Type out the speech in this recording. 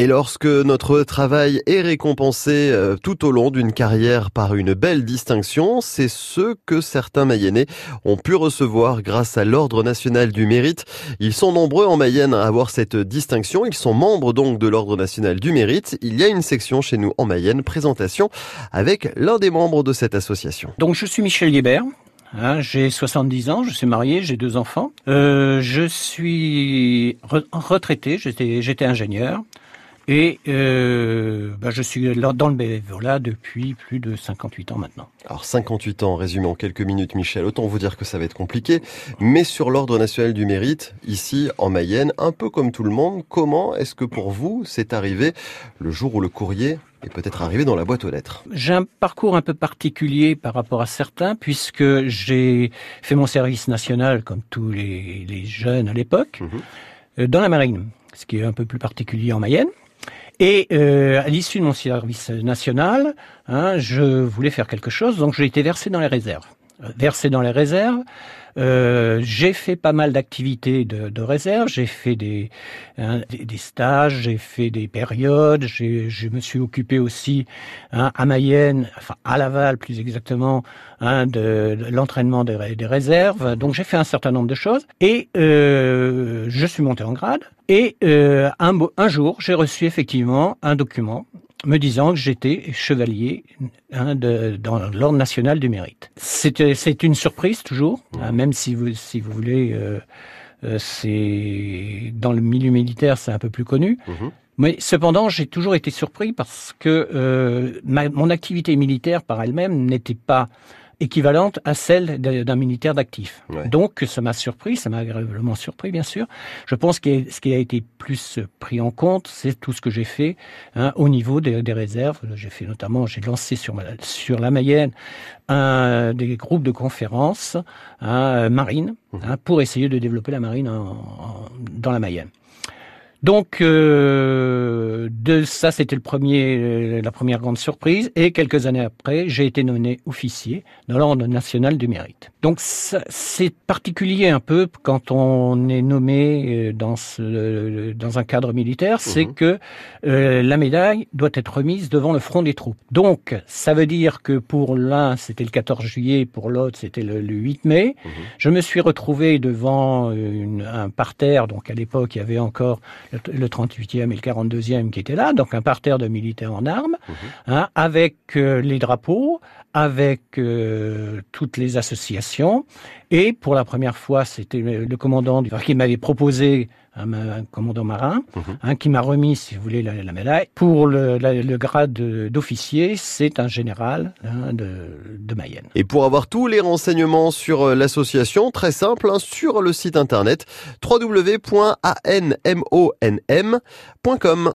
Et lorsque notre travail est récompensé euh, tout au long d'une carrière par une belle distinction, c'est ce que certains Mayennais ont pu recevoir grâce à l'Ordre national du mérite. Ils sont nombreux en Mayenne à avoir cette distinction. Ils sont membres donc de l'Ordre national du mérite. Il y a une section chez nous en Mayenne, présentation avec l'un des membres de cette association. Donc je suis Michel Guébert. Hein, j'ai 70 ans, je suis marié, j'ai deux enfants. Euh, je suis retraité, j'étais ingénieur. Et euh, bah, je suis dans le bénévolat depuis plus de 58 ans maintenant. Alors 58 ans, résumé en quelques minutes Michel, autant vous dire que ça va être compliqué, mais sur l'Ordre national du mérite, ici en Mayenne, un peu comme tout le monde, comment est-ce que pour vous c'est arrivé le jour où le courrier est peut-être arrivé dans la boîte aux lettres? J'ai un parcours un peu particulier par rapport à certains, puisque j'ai fait mon service national comme tous les, les jeunes à l'époque, mhm. euh, dans la marine, ce qui est un peu plus particulier en Mayenne. Et euh, à l'issue de mon service national, hein, je voulais faire quelque chose, donc j'ai été versé dans les réserves. Versé dans les réserves, euh, j'ai fait pas mal d'activités de, de, réserve. J'ai fait des, hein, des, stages, j'ai fait des périodes. Je me suis occupé aussi hein, à Mayenne, enfin à Laval plus exactement, hein, de, de l'entraînement des, des, réserves. Donc j'ai fait un certain nombre de choses et euh, je suis monté en grade. Et euh, un, un jour, j'ai reçu effectivement un document me disant que j'étais chevalier hein, de, dans l'ordre national du mérite. C'est une surprise toujours, hein, même si vous, si vous voulez, euh, euh, c'est dans le milieu militaire, c'est un peu plus connu. Mhm. Mais cependant, j'ai toujours été surpris parce que euh, ma, mon activité militaire par elle-même n'était pas équivalente à celle d'un militaire d'actif. Donc ça m'a surpris, ça m'a agréablement surpris bien sûr. Je pense que ce qui a été plus pris en compte, c'est tout ce que j'ai fait hein, au niveau des, des réserves. J'ai fait notamment, j'ai lancé sur, sur la Mayenne un, des groupes de conférences hein, marine mmh. hein, pour essayer de développer la marine en, dans la Mayenne. Donc euh, de ça, c'était le premier, euh, la première grande surprise. Et quelques années après, j'ai été nommé officier dans l'ordre national du mérite. Donc c'est particulier un peu quand on est nommé euh, dans ce, dans un cadre militaire, c'est mhm. que euh, la médaille doit être remise devant le front des troupes. Donc ça veut dire que pour l'un c'était le 14 juillet, pour l'autre c'était le, 8 mai. Mhm. Je me suis retrouvé devant une, un parterre. Donc à l'époque il y avait encore le 38e et le 42e qui étaient là, donc un parterre de militaires en armes, mhm. hein, avec euh, les drapeaux, avec euh, toutes les associations. Et pour la première fois, c'était le commandant qui m'avait proposé un, commandant marin, mhm. hein, qui m'a remis, si vous voulez, la, médaille. Pour le, le grade d'officier, c'est un général hein, de, de, Mayenne. Et pour avoir tous les renseignements sur euh, l'association, très simple, hein, sur le site internet www.anmonm.com.